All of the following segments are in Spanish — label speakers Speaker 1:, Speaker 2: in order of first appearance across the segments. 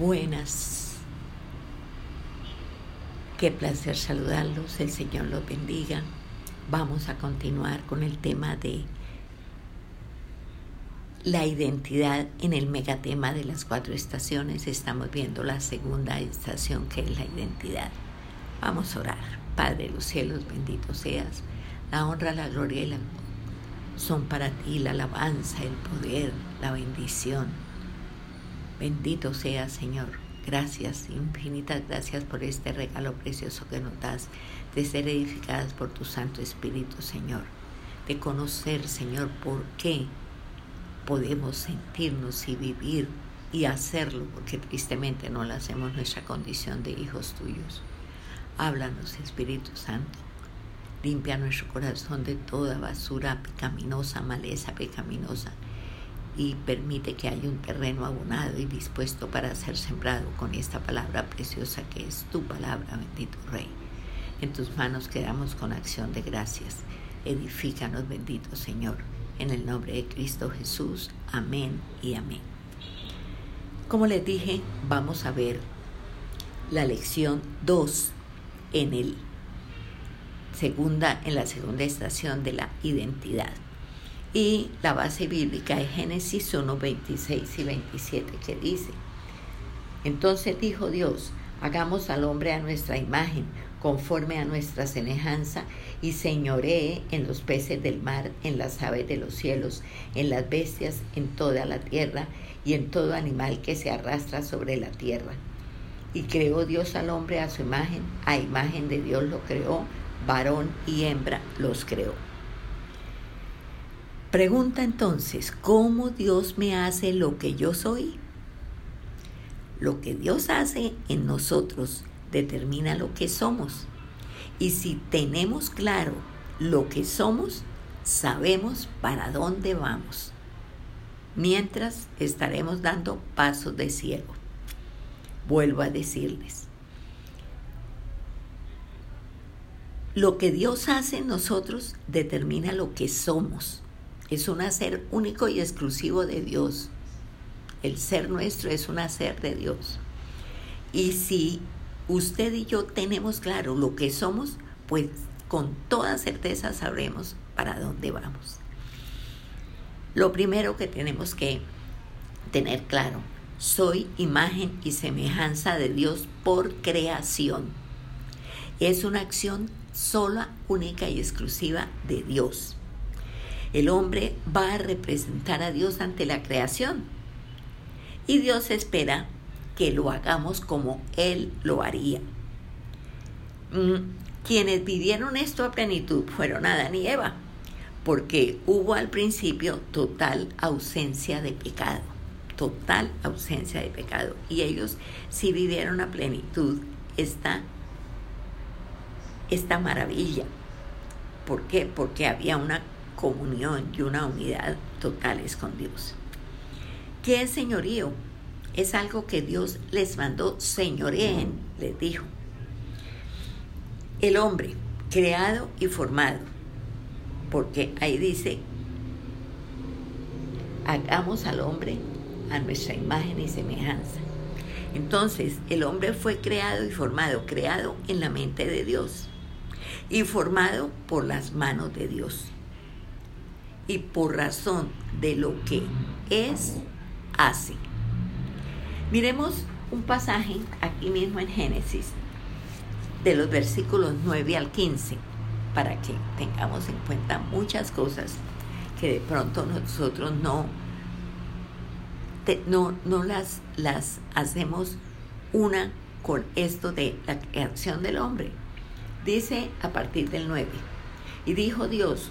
Speaker 1: Buenas. Qué placer saludarlos. El Señor los bendiga. Vamos a continuar con el tema de la identidad en el megatema de las cuatro estaciones. Estamos viendo la segunda estación que es la identidad. Vamos a orar. Padre de los cielos, bendito seas. La honra, la gloria y la son para ti la alabanza, el poder, la bendición. Bendito sea Señor. Gracias, infinitas gracias por este regalo precioso que nos das de ser edificadas por tu Santo Espíritu, Señor. De conocer, Señor, por qué podemos sentirnos y vivir y hacerlo, porque tristemente no lo hacemos nuestra condición de hijos tuyos. Háblanos, Espíritu Santo. Limpia nuestro corazón de toda basura pecaminosa, maleza pecaminosa y permite que haya un terreno abonado y dispuesto para ser sembrado con esta palabra preciosa que es tu palabra, bendito Rey. En tus manos quedamos con acción de gracias. Edifícanos, bendito Señor. En el nombre de Cristo Jesús. Amén y amén. Como les dije, vamos a ver la lección 2 en el segunda en la segunda estación de la identidad. Y la base bíblica es Génesis 1, 26 y 27 que dice, entonces dijo Dios, hagamos al hombre a nuestra imagen, conforme a nuestra semejanza, y señoree en los peces del mar, en las aves de los cielos, en las bestias, en toda la tierra, y en todo animal que se arrastra sobre la tierra. Y creó Dios al hombre a su imagen, a imagen de Dios lo creó, varón y hembra los creó. Pregunta entonces, ¿cómo Dios me hace lo que yo soy? Lo que Dios hace en nosotros determina lo que somos. Y si tenemos claro lo que somos, sabemos para dónde vamos. Mientras estaremos dando pasos de ciego. Vuelvo a decirles, lo que Dios hace en nosotros determina lo que somos es un hacer único y exclusivo de Dios. El ser nuestro es un hacer de Dios. Y si usted y yo tenemos claro lo que somos, pues con toda certeza sabremos para dónde vamos. Lo primero que tenemos que tener claro, soy imagen y semejanza de Dios por creación. Es una acción sola, única y exclusiva de Dios. El hombre va a representar a Dios ante la creación. Y Dios espera que lo hagamos como Él lo haría. Mm, quienes vivieron esto a plenitud fueron Adán y Eva, porque hubo al principio total ausencia de pecado, total ausencia de pecado. Y ellos sí vivieron a plenitud esta, esta maravilla. ¿Por qué? Porque había una comunión y una unidad totales con Dios. ¿Qué es señorío? Es algo que Dios les mandó señoreen, les dijo. El hombre, creado y formado, porque ahí dice, hagamos al hombre a nuestra imagen y semejanza. Entonces, el hombre fue creado y formado, creado en la mente de Dios y formado por las manos de Dios y por razón de lo que es, hace. Miremos un pasaje aquí mismo en Génesis, de los versículos 9 al 15, para que tengamos en cuenta muchas cosas que de pronto nosotros no, no, no las, las hacemos una con esto de la creación del hombre. Dice a partir del 9, y dijo Dios,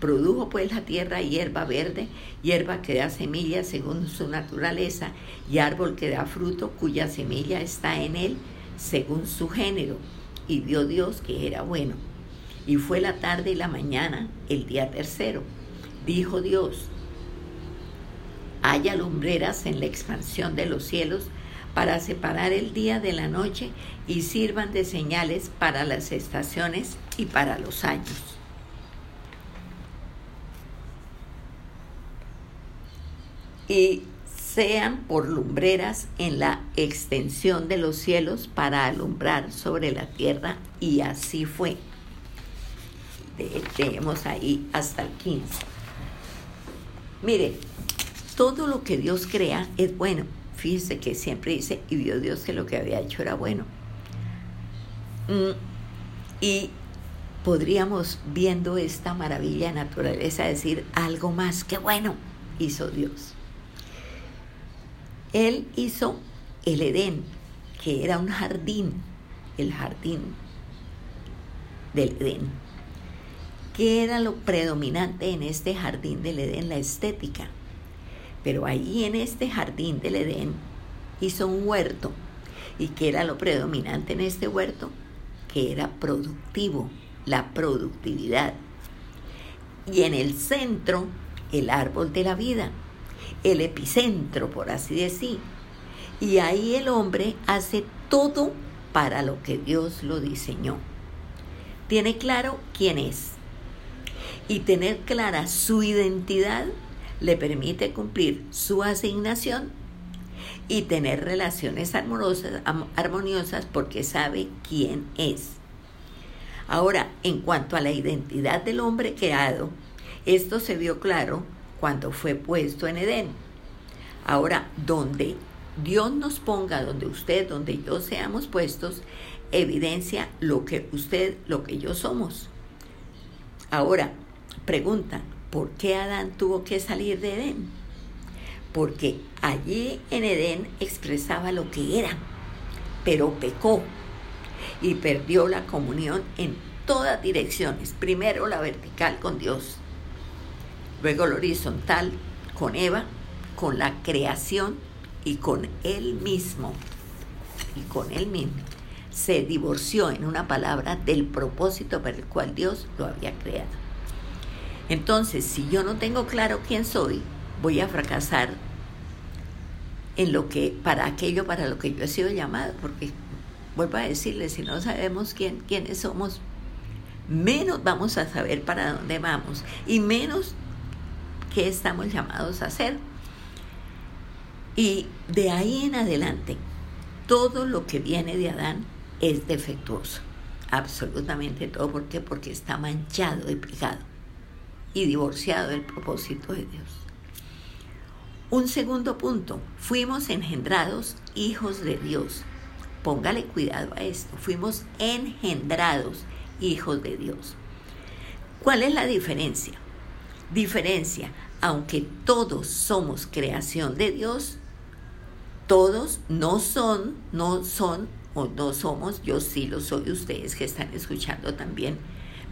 Speaker 1: Produjo pues la tierra hierba verde, hierba que da semilla según su naturaleza, y árbol que da fruto cuya semilla está en él, según su género, y vio Dios que era bueno. Y fue la tarde y la mañana, el día tercero. Dijo Dios, haya lumbreras en la expansión de los cielos para separar el día de la noche y sirvan de señales para las estaciones y para los años. Y sean por lumbreras en la extensión de los cielos para alumbrar sobre la tierra, y así fue. Tenemos ahí hasta el 15. Mire, todo lo que Dios crea es bueno. Fíjese que siempre dice, y vio Dios que lo que había hecho era bueno. Mm, y podríamos, viendo esta maravilla de naturaleza, decir algo más que bueno hizo Dios. Él hizo el Edén, que era un jardín, el jardín del Edén. ¿Qué era lo predominante en este jardín del Edén? La estética. Pero ahí en este jardín del Edén hizo un huerto. ¿Y qué era lo predominante en este huerto? Que era productivo, la productividad. Y en el centro, el árbol de la vida el epicentro, por así decir. Y ahí el hombre hace todo para lo que Dios lo diseñó. Tiene claro quién es. Y tener clara su identidad le permite cumplir su asignación y tener relaciones armoniosas, armoniosas porque sabe quién es. Ahora, en cuanto a la identidad del hombre creado, esto se vio claro cuando fue puesto en Edén. Ahora, donde Dios nos ponga, donde usted, donde yo seamos puestos, evidencia lo que usted, lo que yo somos. Ahora, pregunta, ¿por qué Adán tuvo que salir de Edén? Porque allí en Edén expresaba lo que era, pero pecó y perdió la comunión en todas direcciones. Primero la vertical con Dios luego lo horizontal con Eva, con la creación y con él mismo. Y con él mismo. Se divorció, en una palabra, del propósito para el cual Dios lo había creado. Entonces, si yo no tengo claro quién soy, voy a fracasar en lo que, para aquello para lo que yo he sido llamado, porque vuelvo a decirle, si no sabemos quién, quiénes somos, menos vamos a saber para dónde vamos y menos qué estamos llamados a hacer. Y de ahí en adelante, todo lo que viene de Adán es defectuoso. Absolutamente todo. ¿Por qué? Porque está manchado de pecado y divorciado del propósito de Dios. Un segundo punto, fuimos engendrados hijos de Dios. Póngale cuidado a esto, fuimos engendrados hijos de Dios. ¿Cuál es la diferencia? Diferencia, aunque todos somos creación de Dios, todos no son, no son o no somos, yo sí lo soy, ustedes que están escuchando también,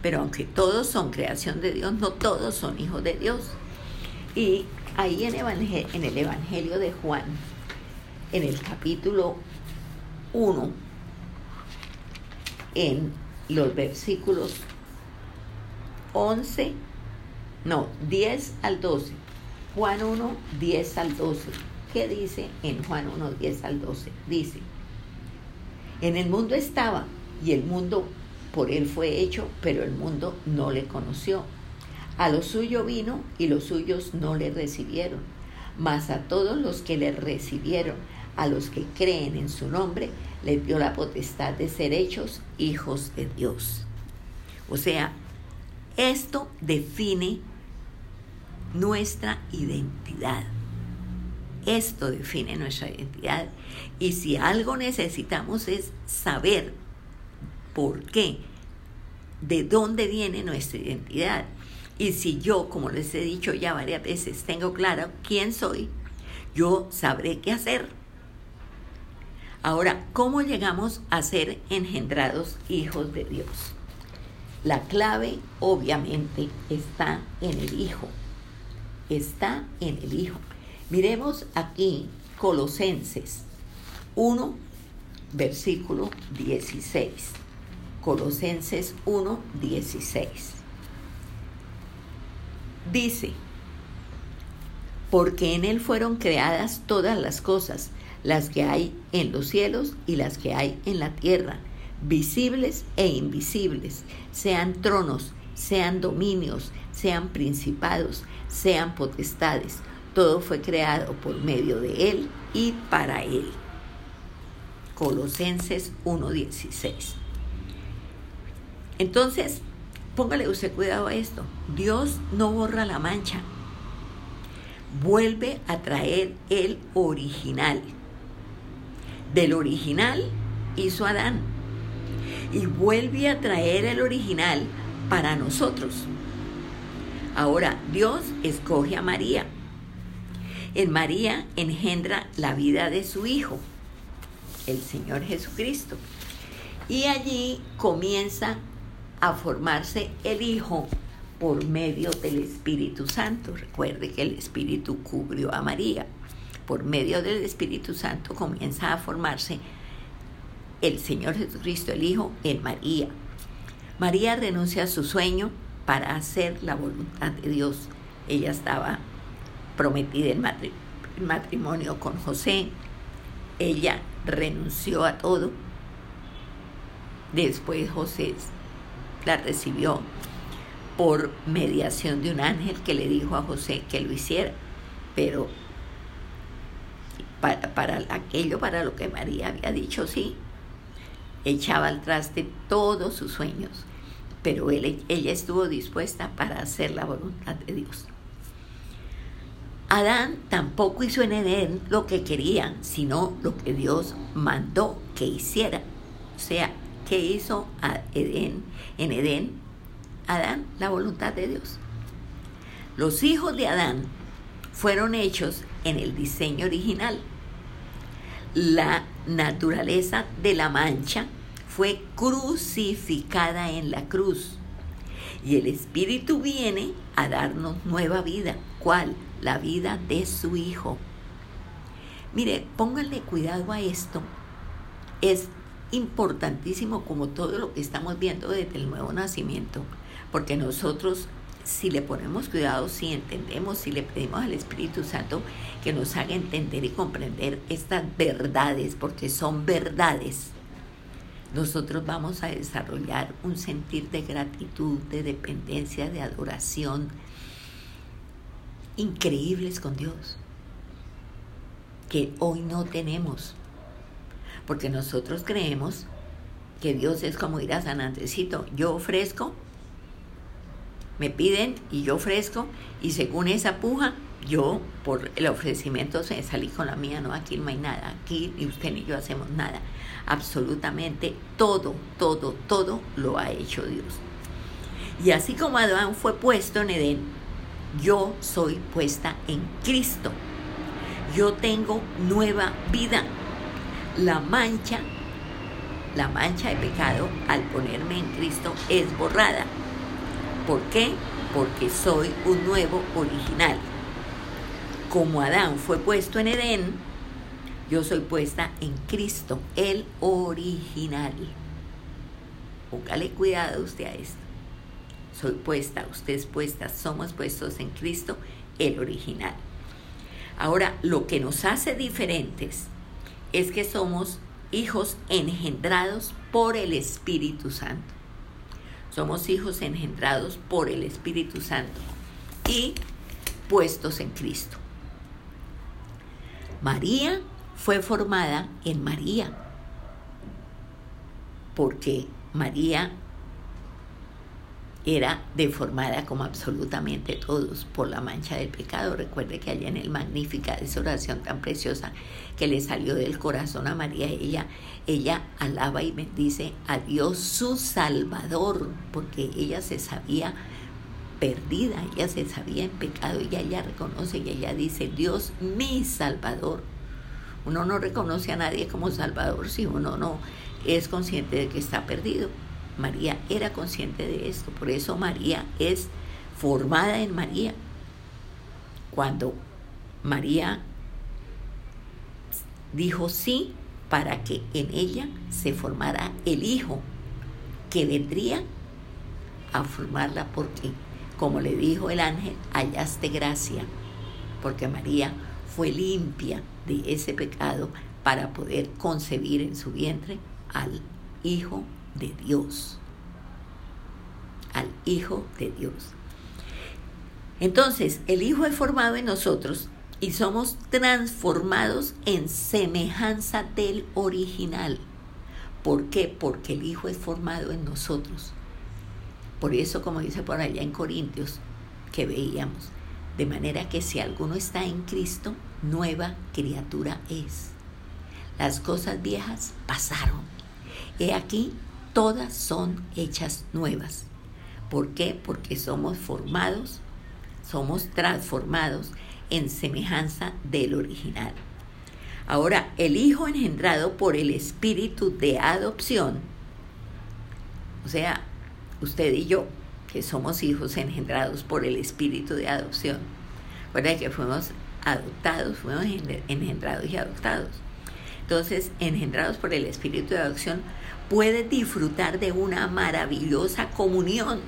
Speaker 1: pero aunque todos son creación de Dios, no todos son hijos de Dios. Y ahí en, el Evangelio de Juan, en el capítulo 1, en los versículos 11 no, 10 al 12. Juan 1, 10 al 12. ¿Qué dice en Juan 1, 10 al 12? Dice, en el mundo estaba y el mundo por él fue hecho, pero el mundo no le conoció. A lo suyo vino y los suyos no le recibieron. Mas a todos los que le recibieron, a los que creen en su nombre, les dio la potestad de ser hechos hijos de Dios. O sea, esto define nuestra identidad. Esto define nuestra identidad. Y si algo necesitamos es saber por qué, de dónde viene nuestra identidad. Y si yo, como les he dicho ya varias veces, tengo claro quién soy, yo sabré qué hacer. Ahora, ¿cómo llegamos a ser engendrados hijos de Dios? La clave obviamente está en el Hijo está en el Hijo. Miremos aquí Colosenses 1, versículo 16. Colosenses 1, 16. Dice, porque en Él fueron creadas todas las cosas, las que hay en los cielos y las que hay en la tierra, visibles e invisibles, sean tronos, sean dominios, sean principados, sean potestades. Todo fue creado por medio de Él y para Él. Colosenses 1.16. Entonces, póngale usted cuidado a esto. Dios no borra la mancha. Vuelve a traer el original. Del original hizo Adán. Y vuelve a traer el original para nosotros. Ahora, Dios escoge a María. En María engendra la vida de su Hijo, el Señor Jesucristo. Y allí comienza a formarse el Hijo por medio del Espíritu Santo. Recuerde que el Espíritu cubrió a María. Por medio del Espíritu Santo comienza a formarse el Señor Jesucristo, el Hijo, en María. María renuncia a su sueño para hacer la voluntad de Dios. Ella estaba prometida en matrimonio con José. Ella renunció a todo. Después José la recibió por mediación de un ángel que le dijo a José que lo hiciera. Pero para, para aquello, para lo que María había dicho, sí, echaba al traste todos sus sueños, pero él, ella estuvo dispuesta para hacer la voluntad de Dios. Adán tampoco hizo en Edén lo que querían, sino lo que Dios mandó que hiciera. O sea, ¿qué hizo? En Edén, Adán, la voluntad de Dios. Los hijos de Adán fueron hechos en el diseño original. La naturaleza de la mancha fue crucificada en la cruz. Y el Espíritu viene a darnos nueva vida. ¿Cuál? la vida de su hijo. Mire, pónganle cuidado a esto. Es importantísimo como todo lo que estamos viendo desde el nuevo nacimiento, porque nosotros si le ponemos cuidado, si entendemos, si le pedimos al Espíritu Santo que nos haga entender y comprender estas verdades, porque son verdades, nosotros vamos a desarrollar un sentir de gratitud, de dependencia, de adoración, increíbles con Dios que hoy no tenemos. Porque nosotros creemos que Dios es como ir a San Andresito. Yo ofrezco, me piden y yo ofrezco, y según esa puja, yo por el ofrecimiento salí con la mía, no, aquí no hay nada, aquí ni usted ni yo hacemos nada. Absolutamente todo, todo, todo lo ha hecho Dios. Y así como Adán fue puesto en Edén, yo soy puesta en Cristo. Yo tengo nueva vida. La mancha, la mancha de pecado al ponerme en Cristo es borrada. ¿Por qué? Porque soy un nuevo original. Como Adán fue puesto en Edén, yo soy puesta en Cristo, el original. Póngale cuidado usted a esto soy puesta, usted es puesta, somos puestos en Cristo, el original. Ahora, lo que nos hace diferentes es que somos hijos engendrados por el Espíritu Santo. Somos hijos engendrados por el Espíritu Santo y puestos en Cristo. María fue formada en María, porque María era deformada como absolutamente todos por la mancha del pecado. Recuerde que allá en el Magnífica, esa oración tan preciosa que le salió del corazón a María, ella, ella alaba y bendice a Dios su Salvador, porque ella se sabía perdida, ella se sabía en pecado, y ella reconoce y ella dice, Dios mi Salvador. Uno no reconoce a nadie como Salvador si uno no es consciente de que está perdido. María era consciente de esto, por eso María es formada en María. Cuando María dijo sí para que en ella se formara el Hijo que vendría a formarla porque, como le dijo el ángel, hallaste gracia, porque María fue limpia de ese pecado para poder concebir en su vientre al Hijo de Dios. Al Hijo de Dios. Entonces, el Hijo es formado en nosotros y somos transformados en semejanza del original. ¿Por qué? Porque el Hijo es formado en nosotros. Por eso, como dice por allá en Corintios, que veíamos, de manera que si alguno está en Cristo, nueva criatura es. Las cosas viejas pasaron. He aquí, todas son hechas nuevas. ¿Por qué? Porque somos formados, somos transformados en semejanza del original. Ahora, el Hijo engendrado por el Espíritu de adopción, o sea, usted y yo, que somos hijos engendrados por el Espíritu de adopción, recuerda que fuimos adoptados, fuimos engendrados y adoptados. Entonces, engendrados por el Espíritu de adopción, puede disfrutar de una maravillosa comunión.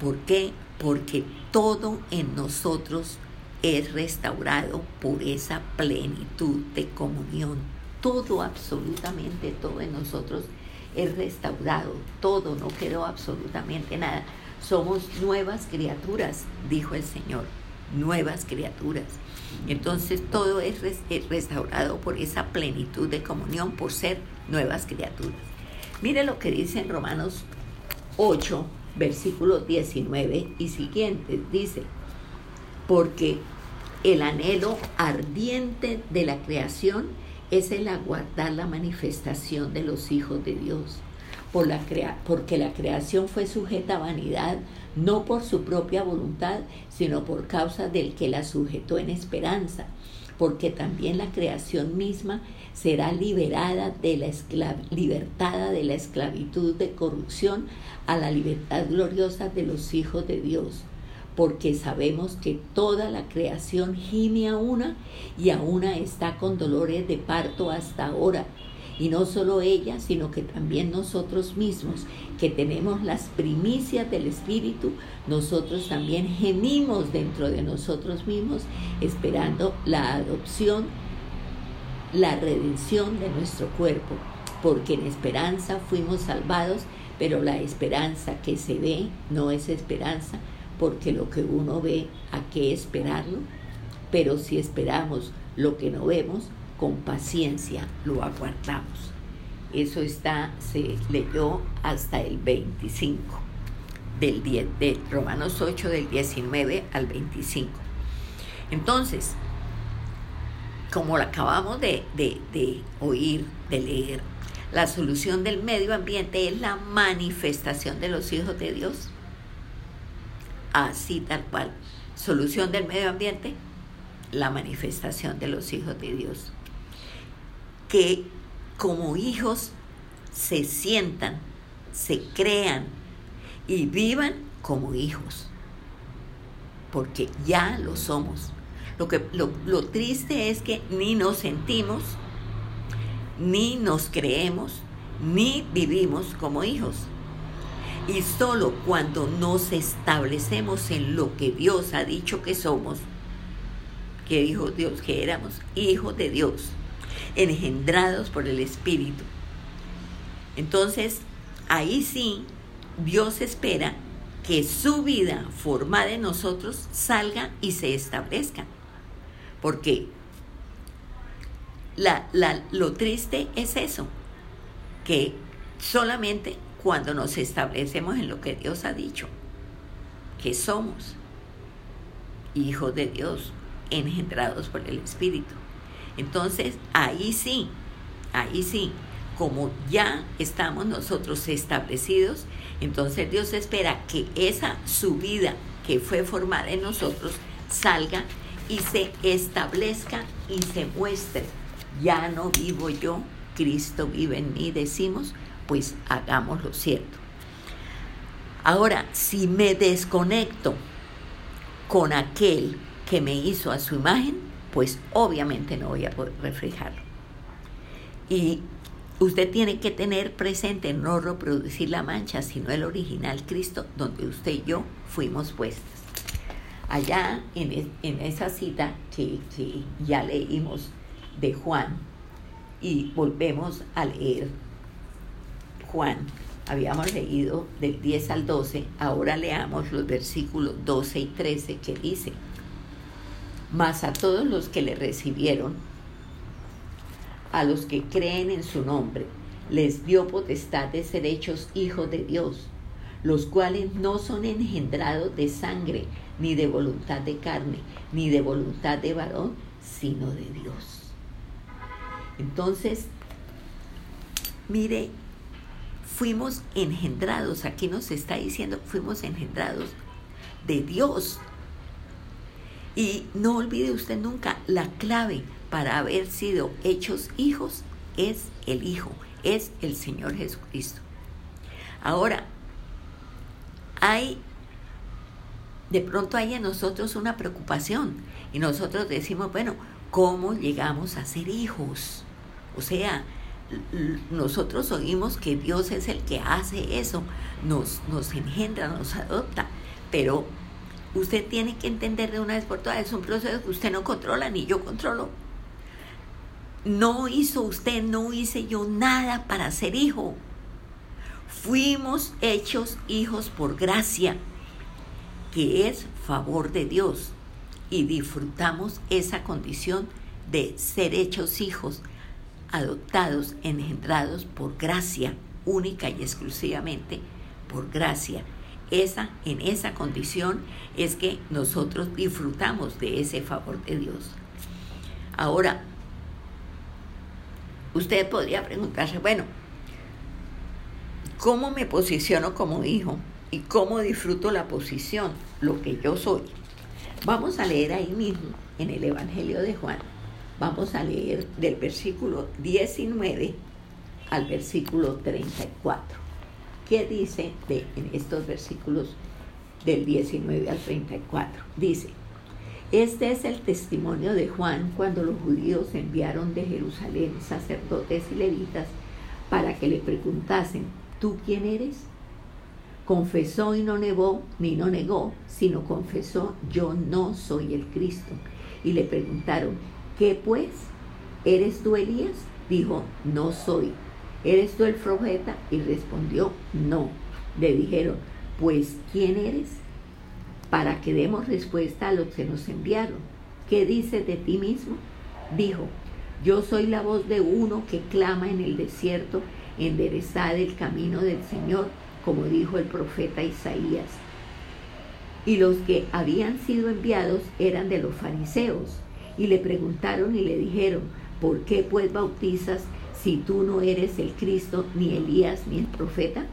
Speaker 1: ¿Por qué? Porque todo en nosotros es restaurado por esa plenitud de comunión. Todo, absolutamente todo en nosotros es restaurado. Todo, no quedó absolutamente nada. Somos nuevas criaturas, dijo el Señor. Nuevas criaturas. Entonces todo es restaurado por esa plenitud de comunión, por ser nuevas criaturas. Mire lo que dice en Romanos 8, versículos 19 y siguientes. Dice, porque el anhelo ardiente de la creación es el aguardar la manifestación de los hijos de Dios. Por la porque la creación fue sujeta a vanidad, no por su propia voluntad, sino por causa del que la sujetó en esperanza, porque también la creación misma será liberada de la libertada de la esclavitud de corrupción a la libertad gloriosa de los hijos de Dios porque sabemos que toda la creación gime a una y a una está con dolores de parto hasta ahora. Y no solo ella, sino que también nosotros mismos, que tenemos las primicias del Espíritu, nosotros también gemimos dentro de nosotros mismos, esperando la adopción, la redención de nuestro cuerpo, porque en esperanza fuimos salvados, pero la esperanza que se ve no es esperanza, porque lo que uno ve, ¿a qué esperarlo? Pero si esperamos lo que no vemos, con paciencia lo aguardamos. Eso está, se leyó hasta el 25, del, de Romanos 8, del 19 al 25. Entonces, como lo acabamos de, de oír, de leer, la solución del medio ambiente es la manifestación de los hijos de Dios así tal cual. Solución del medio ambiente, la manifestación de los hijos de Dios. Que como hijos se sientan, se crean y vivan como hijos. Porque ya lo somos. Lo, que, lo, lo triste es que ni nos sentimos, ni nos creemos, ni vivimos como hijos. Y solo cuando nos establecemos en lo que Dios ha dicho que somos, que dijo Dios que éramos hijos de Dios, engendrados por el Espíritu. Entonces, ahí sí, Dios espera que su vida formada en nosotros salga y se establezca. Porque la, lo triste es eso, que solamente cuando nos establecemos en lo que Dios ha dicho, que somos hijos de Dios, engendrados por el Espíritu. Entonces, ahí sí, ahí sí, como ya estamos nosotros establecidos, entonces Dios espera que esa subida que fue formada en nosotros salga y se establezca y se muestre. Ya no vivo yo, Cristo vive en mí, decimos, pues hagamos lo cierto. Ahora, si me desconecto con aquel que me hizo a su imagen, pues obviamente no voy a poder reflejarlo. Y usted tiene que tener presente no reproducir la mancha, sino el original Cristo donde usted y yo fuimos puestas. Allá en, en esa cita que, que ya leímos de Juan y volvemos a leer Juan, habíamos leído del 10 al 12, ahora leamos los versículos 12 y 13 que dice, mas a todos los que le recibieron, a los que creen en su nombre, les dio potestad de ser hechos hijos de Dios, los cuales no son engendrados de sangre, ni de voluntad de carne, ni de voluntad de varón, sino de Dios. Entonces, mire, fuimos engendrados, aquí nos está diciendo, fuimos engendrados de Dios. Y no olvide usted nunca, la clave para haber sido hechos hijos es el Hijo, es el Señor Jesucristo. Ahora, hay, de pronto hay en nosotros una preocupación y nosotros decimos, bueno, ¿cómo llegamos a ser hijos? O sea, nosotros oímos que Dios es el que hace eso, nos, nos engendra, nos adopta, pero usted tiene que entender de una vez por todas, es un proceso que usted no controla, ni yo controlo. No hizo usted, no hice yo nada para ser hijo. Fuimos hechos hijos por gracia, que es favor de Dios, y disfrutamos esa condición de ser hechos hijos adoptados, engendrados por gracia, única y exclusivamente por gracia. Esa, en esa condición es que nosotros disfrutamos de ese favor de Dios. Ahora, usted podría preguntarse, bueno, ¿cómo me posiciono como hijo? ¿Y cómo disfruto la posición, lo que yo soy? Vamos a leer ahí mismo, en el Evangelio de Juan, Vamos a leer del versículo 19 al versículo 34. ¿Qué dice en estos versículos del 19 al 34? Dice, este es el testimonio de Juan cuando los judíos enviaron de Jerusalén sacerdotes y levitas para que le preguntasen, ¿tú quién eres? Confesó y no negó, ni no negó, sino confesó, yo no soy el Cristo. Y le preguntaron, ¿Qué pues? ¿Eres tú Elías? Dijo, no soy. ¿Eres tú el profeta? Y respondió, no. Le dijeron, pues ¿quién eres? Para que demos respuesta a los que nos enviaron. ¿Qué dices de ti mismo? Dijo, yo soy la voz de uno que clama en el desierto, enderezad el camino del Señor, como dijo el profeta Isaías. Y los que habían sido enviados eran de los fariseos y le preguntaron y le dijeron, ¿por qué pues bautizas si tú no eres el Cristo, ni Elías, ni el profeta?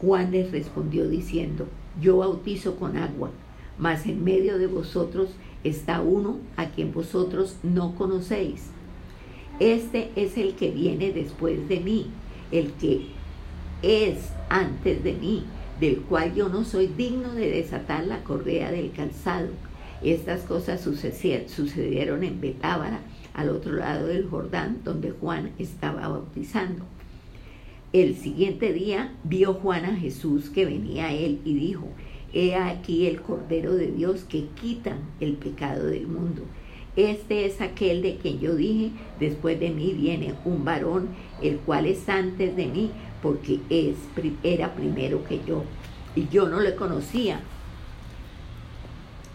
Speaker 1: Juan les respondió diciendo, yo bautizo con agua, mas en medio de vosotros está uno a quien vosotros no conocéis. Este es el que viene después de mí, el que es antes de mí, del cual yo no soy digno de desatar la correa del calzado. Estas cosas sucedieron en Betábara, al otro lado del Jordán, donde Juan estaba bautizando. El siguiente día vio Juan a Jesús que venía a él y dijo, He aquí el Cordero de Dios que quita el pecado del mundo. Este es aquel de quien yo dije, después de mí viene un varón, el cual es antes de mí, porque es, era primero que yo. Y yo no le conocía,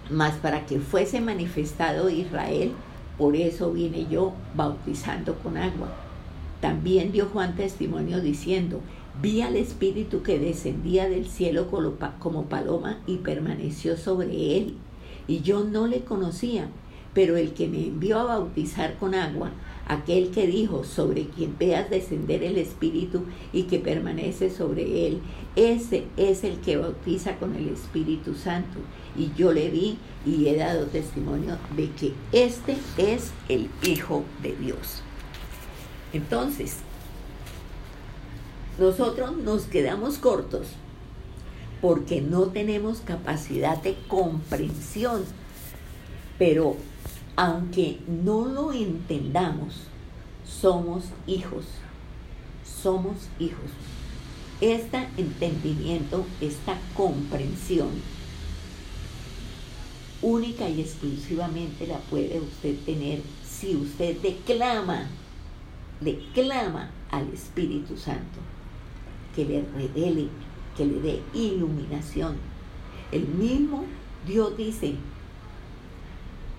Speaker 1: mas para que fuese manifestado Israel, por eso vine yo bautizando con agua. También dio Juan testimonio diciendo, vi al Espíritu que descendía del cielo como paloma y permaneció sobre él. Y yo no le conocía, pero el que me envió a bautizar con agua, aquel que dijo, sobre quien veas descender el Espíritu y que permanece sobre él, ese es el que bautiza con el Espíritu Santo. Y yo le vi y he dado testimonio de que este es el Hijo de Dios. Entonces, nosotros nos quedamos cortos porque no tenemos capacidad de comprensión, pero aunque no lo entendamos, somos hijos, somos hijos. Este entendimiento, esta comprensión, única y exclusivamente la puede usted tener si usted declama, le clama al Espíritu Santo que le revele, que le dé iluminación. El mismo Dios dice,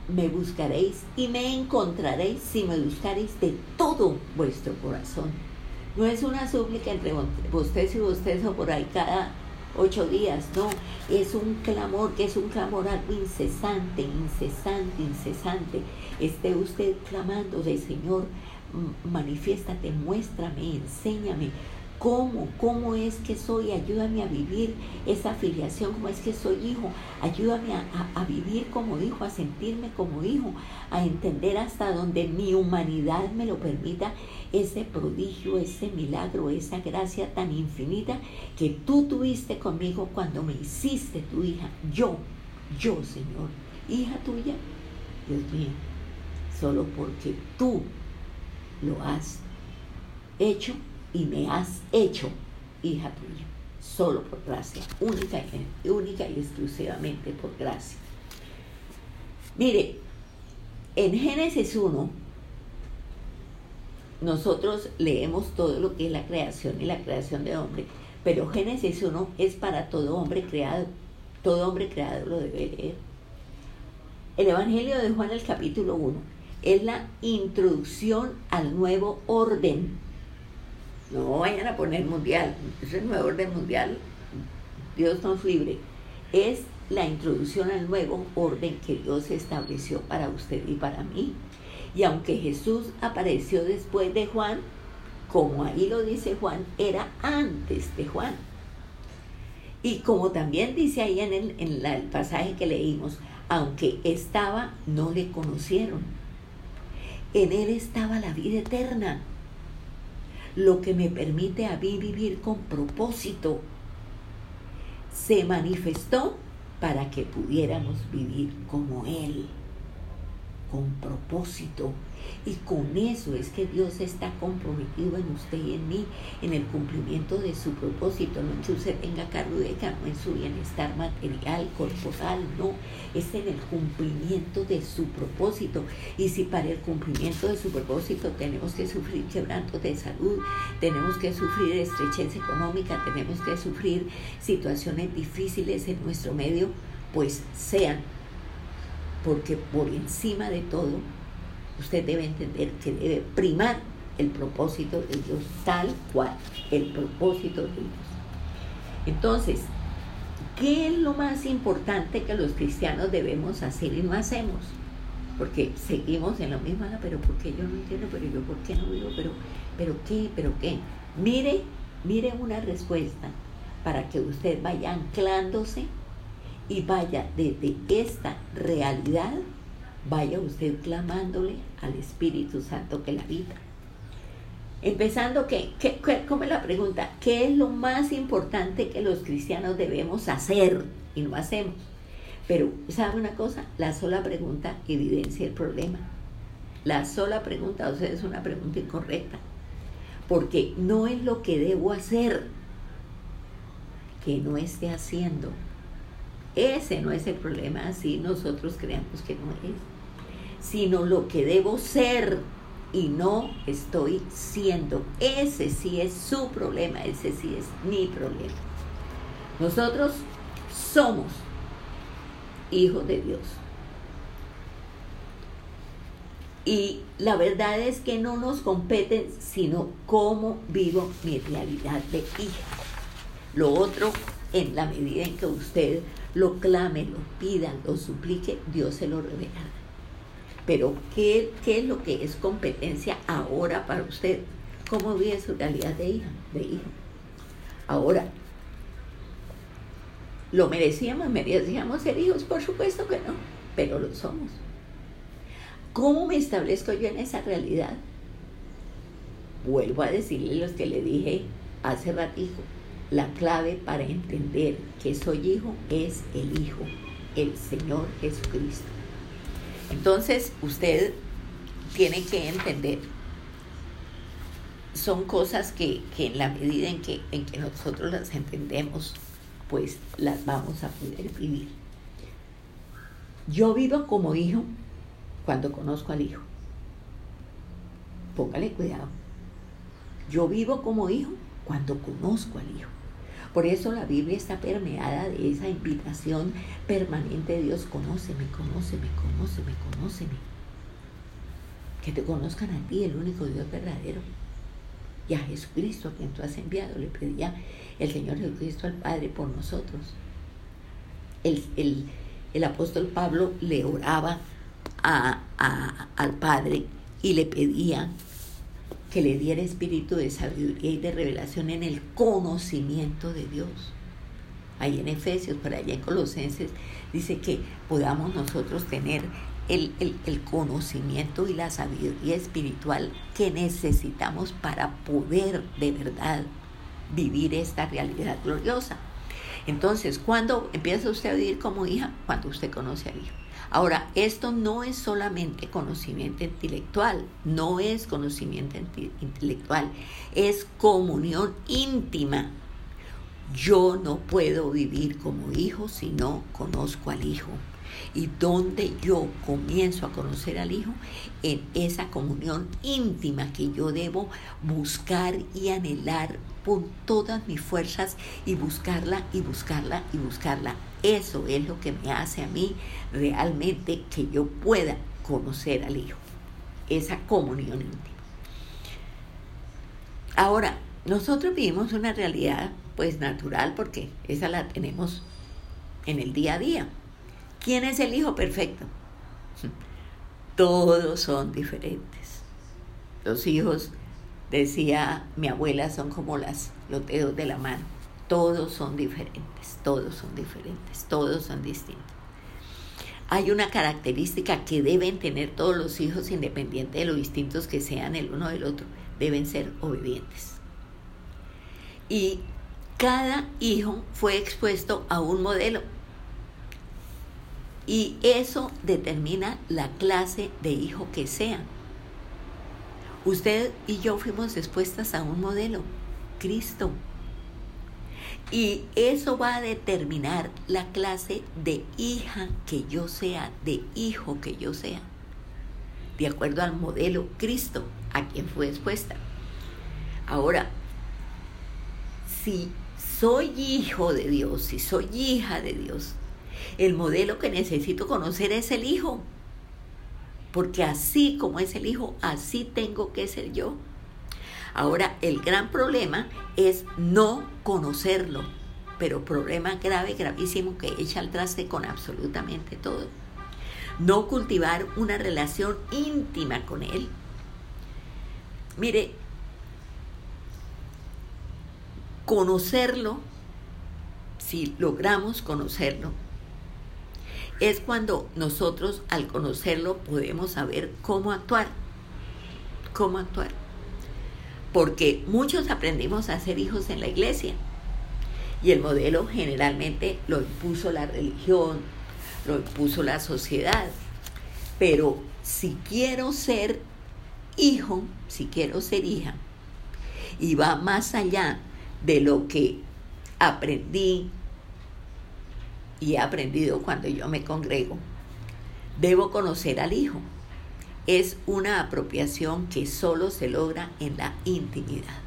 Speaker 1: me buscaréis y me encontraréis si me buscaréis de todo vuestro corazón. No es una súplica entre ustedes y ustedes o por ahí cada ocho días, no, es un clamor, que es un clamor algo incesante, incesante, incesante. Esté usted clamando de Señor, manifiéstate, muéstrame, enséñame, ¿Cómo? ¿Cómo es que soy? Ayúdame a vivir esa afiliación, ¿cómo es que soy hijo? Ayúdame a, vivir como hijo, a sentirme como hijo, a entender hasta donde mi humanidad me lo permita ese prodigio, ese milagro, esa gracia tan infinita que tú tuviste conmigo cuando me hiciste tu hija. Yo, yo, Señor, hija tuya, Dios mío, solo porque tú lo has hecho y me has hecho hija tuya, solo por gracia, única y, única y exclusivamente por gracia. Mire, en Génesis 1, nosotros leemos todo lo que es la creación y la creación de hombre, pero Génesis 1 es para todo hombre creado, todo hombre creado lo debe leer. El Evangelio de Juan, el capítulo 1, es la introducción al nuevo orden no vayan a poner mundial, es el nuevo orden mundial, Dios nos libre. Es la introducción al nuevo orden que Dios estableció para usted y para mí. Y aunque Jesús apareció después de Juan, como ahí lo dice Juan, era antes de Juan. Y como también dice ahí en el, en el pasaje que leímos, aunque estaba, no le conocieron. En él estaba la vida eterna lo que me permite a mí vivir con propósito, se manifestó para que pudiéramos vivir como Él, con propósito, y con eso es que Dios está comprometido en usted y en mí, en el cumplimiento de su propósito, no en que usted tenga cargo no en su bienestar material, corporal, no, es en el cumplimiento de su propósito. Y si para el cumplimiento de su propósito tenemos que sufrir quebrantos de salud, tenemos que sufrir estrechez económica, tenemos que sufrir situaciones difíciles en nuestro medio, pues sean, porque por encima de todo, usted debe entender que debe primar el propósito de Dios tal cual, el propósito de Dios. Entonces, ¿qué es lo más importante que los cristianos debemos hacer y no hacemos? Porque seguimos en lo mismo, pero ¿por qué yo no entiendo? Pero yo, ¿por qué no vivo? Pero, ¿pero qué? ¿Pero qué? Mire, mire una respuesta para que usted vaya anclándose y vaya desde esta realidad vaya usted clamándole al Espíritu Santo que la habita. Empezando, ¿qué, qué, cómo es la pregunta? ¿Qué es lo más importante que los cristianos debemos hacer y no hacemos? Pero, ¿sabe una cosa? La sola pregunta evidencia el problema. La sola pregunta, o sea, es una pregunta incorrecta. Porque no es lo que debo hacer que no esté haciendo. Ese no es el problema, así nosotros creemos que no es sino lo que debo ser y no estoy siendo. Ese sí es su problema, ese sí es mi problema. Nosotros somos hijos de Dios. Y la verdad es que no nos compete sino cómo vivo mi realidad de hija. Lo otro, en la medida en que usted lo clame, lo pida, lo suplique, Dios se lo revelará. Pero ¿qué, ¿qué es lo que es competencia ahora para usted? ¿Cómo vive su realidad de hija? De hijo? Ahora, ¿lo merecíamos? ¿Merecíamos ser hijos? Por supuesto que no, pero lo somos. ¿Cómo me establezco yo en esa realidad? Vuelvo a decirle lo que le dije hace ratito. La clave para entender que soy hijo es el Hijo, el Señor Jesucristo. Entonces, usted tiene que entender son cosas que, en la medida en que, en que nosotros las entendemos, pues las vamos a poder vivir. Yo vivo como hijo cuando conozco al hijo. Póngale cuidado. Yo vivo como hijo cuando conozco al hijo. Por eso la Biblia está permeada de esa invitación permanente de Dios. Conóceme, conóceme, conóceme, conóceme. Que te conozcan a ti, el único Dios verdadero. Y a Jesucristo, a quien tú has enviado. Le pedía el Señor Jesucristo al Padre por nosotros. El, apóstol Pablo le oraba al Padre y le pedía que le diera espíritu de sabiduría y de revelación en el conocimiento de Dios. Ahí en Efesios, por allá en Colosenses, dice que podamos nosotros tener el, el, conocimiento y la sabiduría espiritual que necesitamos para poder de verdad vivir esta realidad gloriosa. Entonces, ¿cuándo empieza usted a vivir como hija? Cuando usted conoce al Hijo. Ahora, esto no es solamente conocimiento intelectual, no es conocimiento intelectual, es comunión íntima. Yo no puedo vivir como hijo si no conozco al Hijo. Y donde yo comienzo a conocer al Hijo, en esa comunión íntima que yo debo buscar y anhelar con todas mis fuerzas y buscarla y buscarla y buscarla eso es lo que me hace a mí realmente que yo pueda conocer al Hijo, esa comunión íntima. Ahora, nosotros vivimos una realidad pues natural porque esa la tenemos en el día a día. ¿Quién es el Hijo perfecto? Todos son diferentes. Los hijos, decía mi abuela, son como las, los dedos de la mano todos son diferentes, todos son diferentes, todos son distintos. Hay una característica que deben tener todos los hijos, independiente de lo distintos que sean el uno del otro, deben ser obedientes. Y cada hijo fue expuesto a un modelo. Y eso determina la clase de hijo que sea. Usted y yo fuimos expuestas a un modelo, Cristo. Y eso va a determinar la clase de hija que yo sea, de hijo que yo sea, de acuerdo al modelo Cristo a quien fue expuesta. Ahora, si soy hijo de Dios, si soy hija de Dios, el modelo que necesito conocer es el hijo. Porque así como es el hijo, así tengo que ser yo. Ahora, el gran problema es no conocerlo, pero problema grave, gravísimo que echa al traste con absolutamente todo. No cultivar una relación íntima con Él. Mire, conocerlo, si logramos conocerlo, es cuando nosotros al conocerlo podemos saber cómo actuar. Cómo actuar porque muchos aprendimos a ser hijos en la iglesia y el modelo generalmente lo impuso la religión, lo impuso la sociedad. Pero si quiero ser hijo, si quiero ser hija, y va más allá de lo que aprendí y he aprendido cuando yo me congrego, debo conocer al hijo es una apropiación que solo se logra en la intimidad.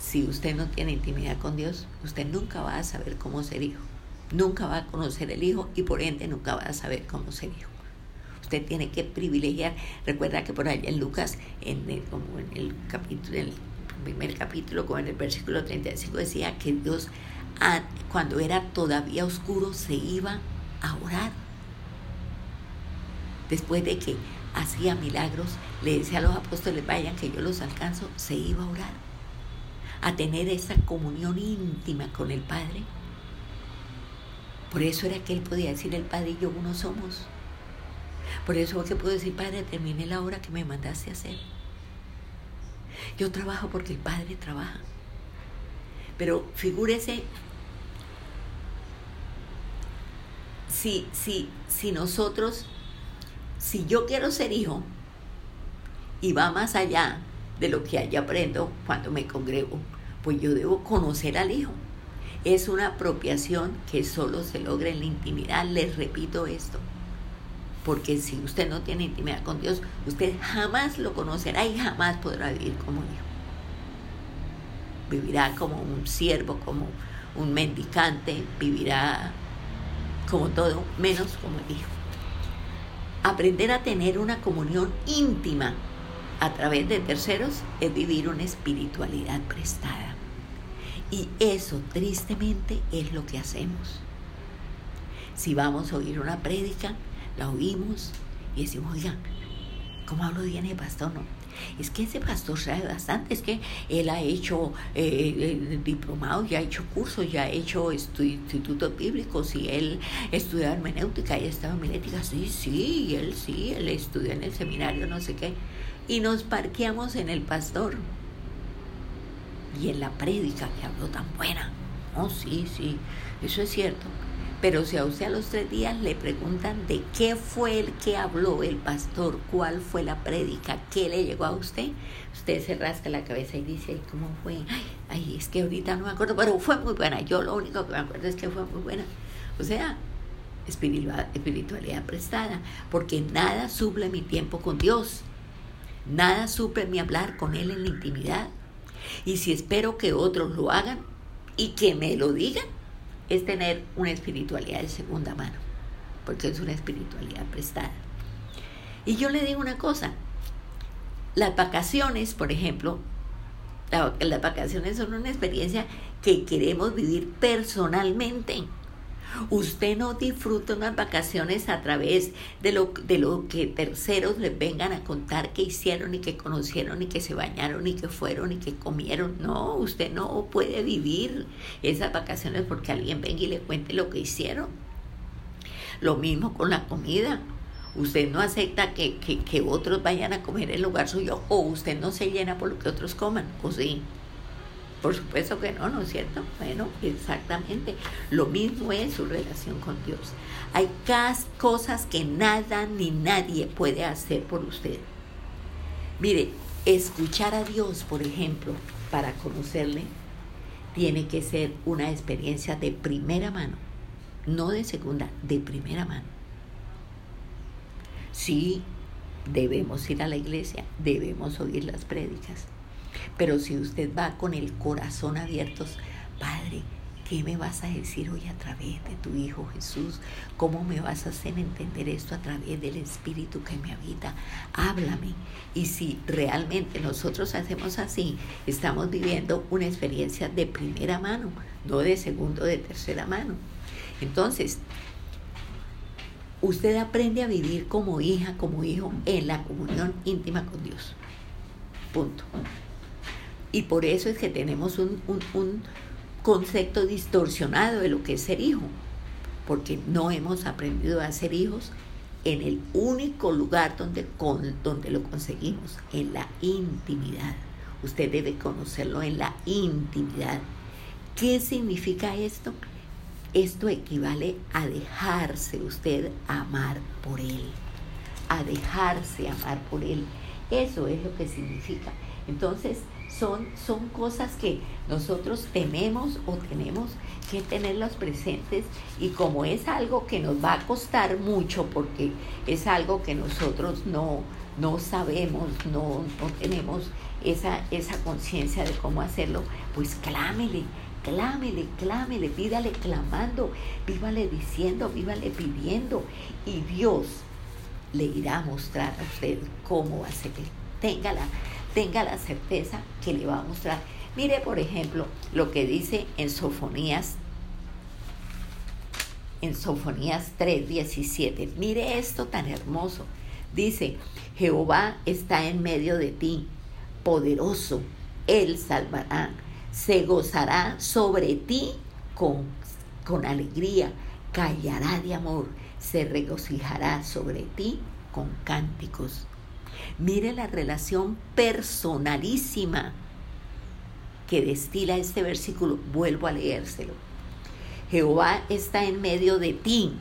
Speaker 1: Si usted no tiene intimidad con Dios, usted nunca va a saber cómo ser hijo. Nunca va a conocer el hijo y por ende nunca va a saber cómo ser hijo. Usted tiene que privilegiar. Recuerda que por allá en Lucas, en el, capítulo, en el primer capítulo, como en el versículo 35, decía que Dios, cuando era todavía oscuro, se iba a orar después de que hacía milagros, le decía a los apóstoles, vayan que yo los alcanzo, se iba a orar, a tener esa comunión íntima con el Padre. Por eso era que él podía decir, el Padre y yo uno somos. Por eso es que puedo decir, Padre, terminé la hora que me mandaste a hacer. Yo trabajo porque el Padre trabaja. Pero figúrese si, si, si nosotros si yo quiero ser hijo y va más allá de lo que allá aprendo cuando me congrego, pues yo debo conocer al Hijo. Es una apropiación que solo se logra en la intimidad. Les repito esto, porque si usted no tiene intimidad con Dios, usted jamás lo conocerá y jamás podrá vivir como hijo. Vivirá como un siervo, como un mendicante, vivirá como todo, menos como hijo. Aprender a tener una comunión íntima a través de terceros es vivir una espiritualidad prestada. Y eso, tristemente, es lo que hacemos. Si vamos a oír una prédica, la oímos y decimos, oigan, ¿cómo hablo bien el pastor? No. Es que ese pastor sabe bastante, es que él ha hecho eh, eh diplomados, ya ha hecho cursos, ya ha hecho institutos bíblicos y él estudió hermenéutica y en milética. Sí, sí, él sí, él estudió en el seminario, no sé qué. Y nos parqueamos en el pastor y en la prédica que habló tan buena. Oh, sí, sí, eso es cierto. Pero si a usted a los tres días le preguntan de qué fue el que habló el pastor, cuál fue la prédica, qué le llegó a usted, usted se rasca la cabeza y dice, ¿cómo fue? Ay, es que ahorita no me acuerdo, pero fue muy buena. Yo lo único que me acuerdo es que fue muy buena. O sea, espiritualidad prestada, porque nada suple mi tiempo con Dios, nada suple mi hablar con Él en la intimidad. Y si espero que otros lo hagan y que me lo digan, es tener una espiritualidad de segunda mano, porque es una espiritualidad prestada. Y yo le digo una cosa, las vacaciones, por ejemplo, las vacaciones son una experiencia que queremos vivir personalmente. Usted no disfruta unas vacaciones a través de lo, de lo que terceros les vengan a contar que hicieron y que conocieron y que se bañaron y que fueron y que comieron. No, usted no puede vivir esas vacaciones porque alguien venga y le cuente lo que hicieron. Lo mismo con la comida. Usted no acepta que, que, que otros vayan a comer en lugar suyo o usted no se llena por lo que otros coman, o sí. Por supuesto que no, ¿no es cierto? Bueno, exactamente. Lo mismo es su relación con Dios. Hay cosas que nada ni nadie puede hacer por usted. Mire, escuchar a Dios, por ejemplo, para conocerle, tiene que ser una experiencia de primera mano, no de segunda, de primera mano. Sí, debemos ir a la iglesia, debemos oír las prédicas, pero si usted va con el corazón abierto, Padre, ¿qué me vas a decir hoy a través de tu Hijo Jesús? ¿Cómo me vas a hacer entender esto a través del Espíritu que me habita? Háblame. Y si realmente nosotros hacemos así, estamos viviendo una experiencia de primera mano, no de segundo, de tercera mano. Entonces, usted aprende a vivir como hija, como hijo, en la comunión íntima con Dios. Punto. Y por eso es que tenemos un, concepto distorsionado de lo que es ser hijo, porque no hemos aprendido a ser hijos en el único lugar donde, donde lo conseguimos, en la intimidad. Usted debe conocerlo en la intimidad. ¿Qué significa esto? Esto equivale a dejarse usted amar por Él, a dejarse amar por Él. Eso es lo que significa. Entonces, son, son cosas que nosotros tenemos o tenemos que tenerlas presentes y como es algo que nos va a costar mucho porque es algo que nosotros no, no sabemos, no, no tenemos esa, esa conciencia de cómo hacerlo, pues clámele, clámele, clámele, pídale clamando, vívale diciendo, vívale pidiendo y Dios le irá a mostrar a usted cómo hacerlo. Téngala tenga la certeza que le va a mostrar. Mire, por ejemplo, lo que dice en Sofonías, en Sofonías 3:17. Mire esto tan hermoso. Dice, Jehová está en medio de ti, poderoso, él salvará, se gozará sobre ti con, con alegría, callará de amor, se regocijará sobre ti con cánticos Mire la relación personalísima que destila este versículo. Vuelvo a leérselo. Jehová está en medio de ti.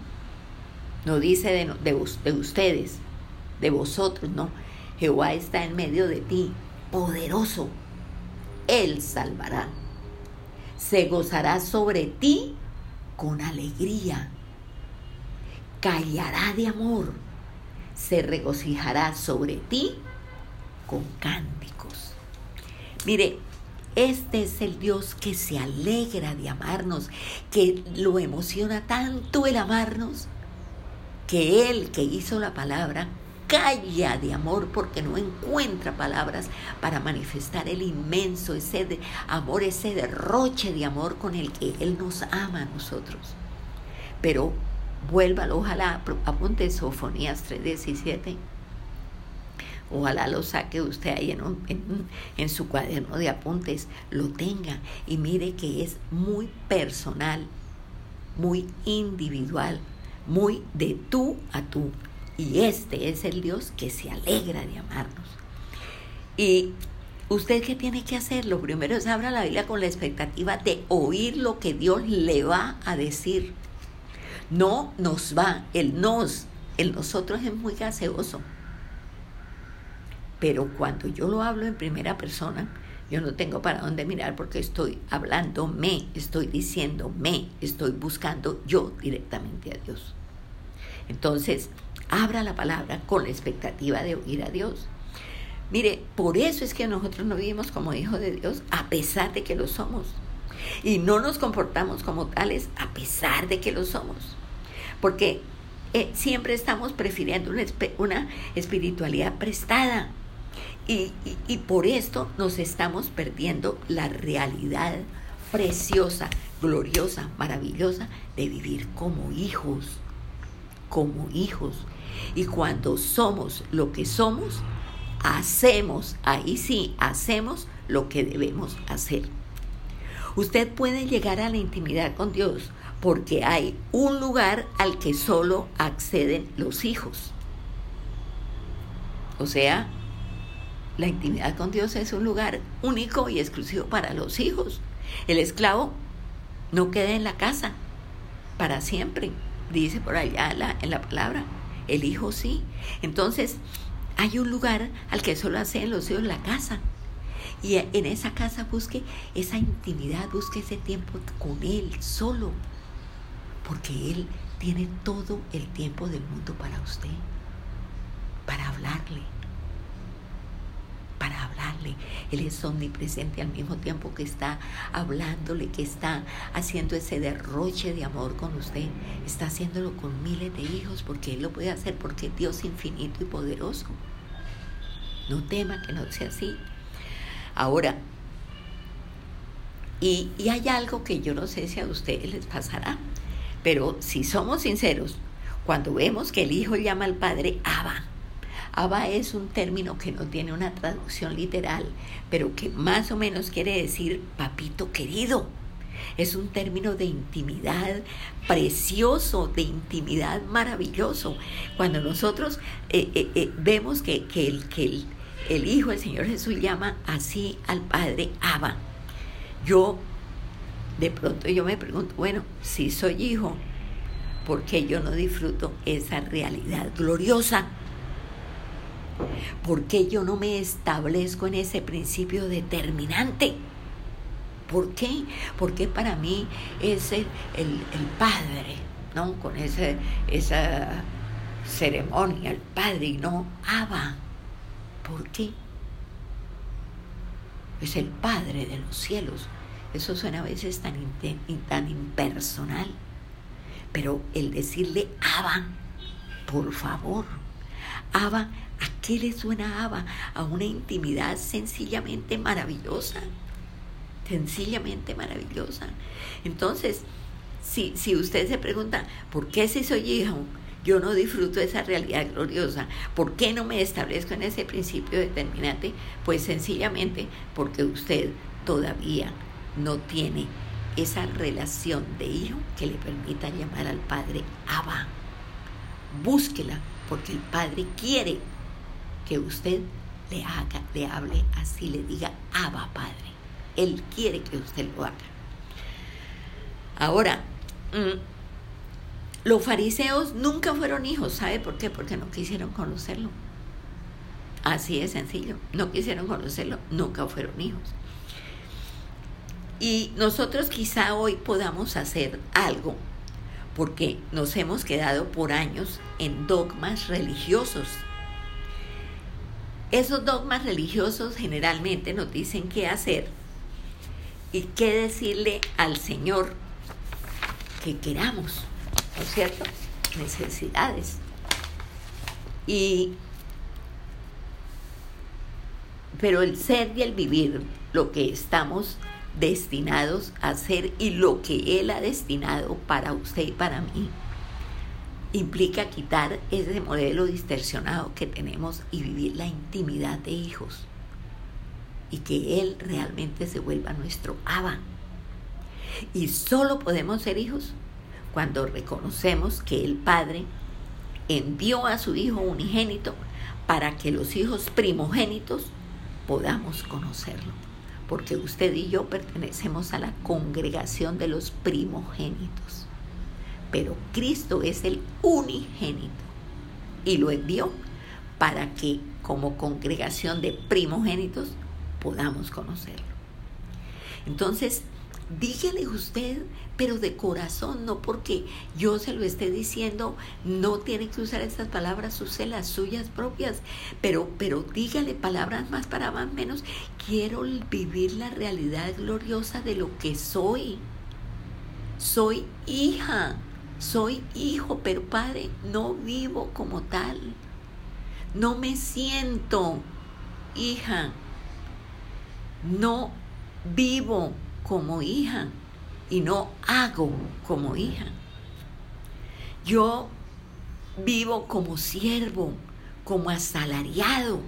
Speaker 1: No dice de, de, de ustedes, de vosotros, no. Jehová está en medio de ti. poderoso. Él salvará. Se gozará sobre ti con alegría. Callará de amor. Se regocijará sobre ti con cánticos. Mire, este es el Dios que se alegra de amarnos, que lo emociona tanto el amarnos, que Él que hizo la palabra calla de amor porque no encuentra palabras para manifestar el inmenso, ese amor, ese derroche de amor con el que Él nos ama a nosotros. Pero vuélvalo, ojalá apunte Sofonías 3:17 Ojalá lo saque usted ahí en, en, su cuaderno de apuntes, lo tenga y mire que es muy personal, muy individual, muy de tú a tú. Y este es el Dios que se alegra de amarnos. Y usted qué tiene que hacer? Lo primero es abra la Biblia con la expectativa de oír lo que Dios le va a decir. No nos va, el nos, el nosotros es muy gaseoso. Pero cuando yo lo hablo en primera persona, yo no tengo para dónde mirar porque estoy hablando me, estoy diciendo me, estoy buscando yo directamente a Dios. Entonces, abra la palabra con la expectativa de oír a Dios. Mire, por eso es que nosotros no vivimos como hijos de Dios, a pesar de que lo somos. Y no nos comportamos como tales, a pesar de que lo somos. Porque eh, siempre estamos prefiriendo una, una espiritualidad prestada y, por esto nos estamos perdiendo la realidad preciosa, gloriosa, maravillosa de vivir como hijos, como hijos. Y cuando somos lo que somos, hacemos, ahí sí, hacemos lo que debemos hacer. Usted puede llegar a la intimidad con Dios porque hay un lugar al que solo acceden los hijos. O sea, la intimidad con Dios es un lugar único y exclusivo para los hijos. El esclavo no queda en la casa para siempre, dice por allá en la palabra. El hijo sí. Entonces, hay un lugar al que solo hacen los hijos la casa. Y en esa casa busque esa intimidad, busque ese tiempo con Él solo. Porque Él tiene todo el tiempo del mundo para usted, para hablarle, para hablarle. Él es omnipresente al mismo tiempo que está hablándole, que está haciendo ese derroche de amor con usted. Está haciéndolo con miles de hijos porque Él lo puede hacer porque es Dios infinito y poderoso. No tema que no sea así. Ahora, y, y hay algo que yo no sé si a ustedes les pasará, pero si somos sinceros, cuando vemos que el Hijo llama al Padre Abba, Abba es un término que no tiene una traducción literal, pero que más o menos quiere decir papito querido. Es un término de intimidad precioso, de intimidad maravilloso. Cuando nosotros eh, eh, eh, vemos que, el, que el, Hijo, el Señor Jesús, llama así al Padre Abba, yo de pronto yo me pregunto, bueno, si soy hijo, ¿por qué yo no disfruto esa realidad gloriosa? ¿Por qué yo no me establezco en ese principio determinante? ¿Por qué? Porque para mí es el, Padre, ¿no? Con ese, esa ceremonia, el Padre y no Abba. ¿Por qué? Es el Padre de los cielos. Eso suena a veces tan, tan impersonal. Pero el decirle Abba, por favor, Abba ¿A qué le suena Abba? A una intimidad sencillamente maravillosa. Sencillamente maravillosa. Entonces, si, si usted se pregunta, ¿por qué si soy hijo? Yo no disfruto de esa realidad gloriosa. ¿Por qué no me establezco en ese principio determinante? Pues sencillamente porque usted todavía no tiene esa relación de hijo que le permita llamar al Padre Abba. Búsquela, porque el Padre quiere que usted le haga, le hable así, le diga, Abba Padre. Él quiere que usted lo haga. Ahora, mm, los fariseos nunca fueron hijos, ¿sabe por qué? Porque no quisieron conocerlo. Así de sencillo. No quisieron conocerlo, nunca fueron hijos. Y nosotros quizá hoy podamos hacer algo porque nos hemos quedado por años en dogmas religiosos. Esos dogmas religiosos generalmente nos dicen qué hacer y qué decirle al Señor que queramos, ¿no es cierto? Necesidades. Y pero el ser y el vivir, lo que estamos destinados a ser y lo que Él ha destinado para usted y para mí, implica quitar ese modelo distorsionado que tenemos y vivir la intimidad de hijos y que Él realmente se vuelva nuestro Abba. Y solo podemos ser hijos cuando reconocemos que el Padre envió a su Hijo unigénito para que los hijos primogénitos podamos conocerlo. Porque usted y yo pertenecemos a la congregación de los primogénitos. Pero Cristo es el unigénito y lo envió para que como congregación de primogénitos podamos conocerlo. Entonces, dígale usted, pero de corazón, no porque yo se lo esté diciendo, no tiene que usar estas palabras, use las suyas propias, pero, pero dígale palabras más para más menos, quiero vivir la realidad gloriosa de lo que soy. Soy hija, soy hijo, pero padre, no vivo como tal. No me siento hija, no vivo como hija y no hago como hija. Yo vivo como siervo, como asalariado,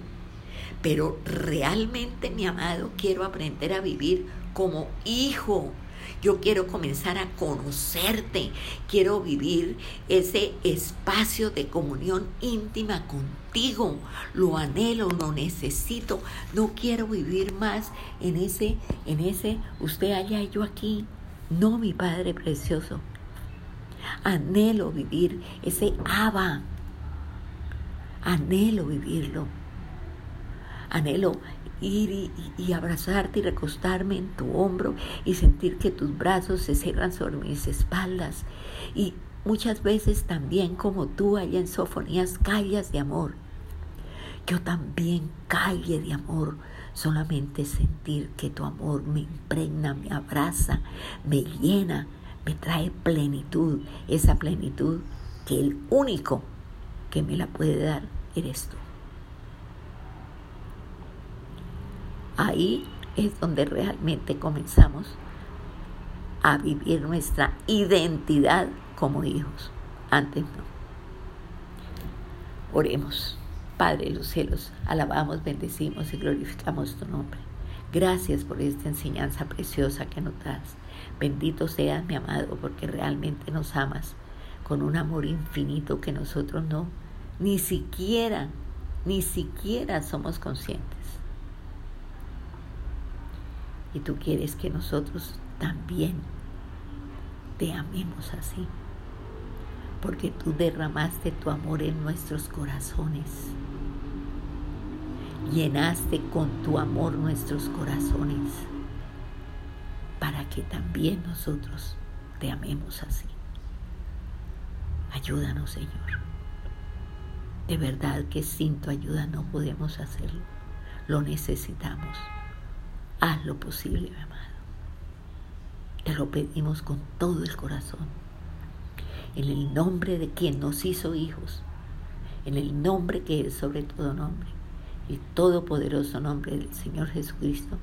Speaker 1: pero realmente, mi amado, quiero aprender a vivir como hijo, yo quiero comenzar a conocerte, quiero vivir ese espacio de comunión íntima contigo. Lo anhelo, lo necesito. No quiero vivir más en ese, en ese, usted allá y yo aquí. No, mi Padre precioso. Anhelo vivir ese aba. Anhelo vivirlo. Anhelo ir y, abrazarte y recostarme en tu hombro y sentir que tus brazos se cierran sobre mis espaldas. Y muchas veces también como tú allá en Sofonías callas de amor. Yo también calle de amor. Solamente sentir que tu amor me impregna, me abraza, me llena, me trae plenitud. Esa plenitud que el único que me la puede dar eres tú. Ahí es donde realmente comenzamos a vivir nuestra identidad como hijos. Antes no. Oremos. Padre de los cielos, alabamos, bendecimos y glorificamos tu nombre. Gracias por esta enseñanza preciosa que nos das. Bendito seas, mi amado, porque realmente nos amas con un amor infinito que nosotros no, ni siquiera, ni siquiera somos conscientes. Y tú quieres que nosotros también te amemos así. Porque tú derramaste tu amor en nuestros corazones. Llenaste con tu amor nuestros corazones. Para que también nosotros te amemos así. Ayúdanos, Señor. De verdad que sin tu ayuda no podemos hacerlo. Lo necesitamos. Haz lo posible, mi amado. Te lo pedimos con todo el corazón. En el nombre de quien nos hizo hijos. En el nombre que es sobre todo nombre. El todopoderoso nombre del Señor Jesucristo.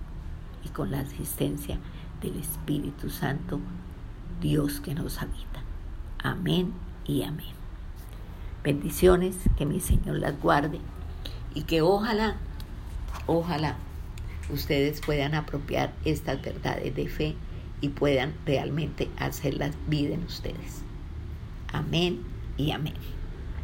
Speaker 1: Y con la asistencia del Espíritu Santo, Dios que nos habita. Amén y amén. Bendiciones, que mi Señor las guarde y que ojalá, ojalá ustedes puedan apropiar estas verdades de fe y puedan realmente hacerlas vida en ustedes. Amén y amén.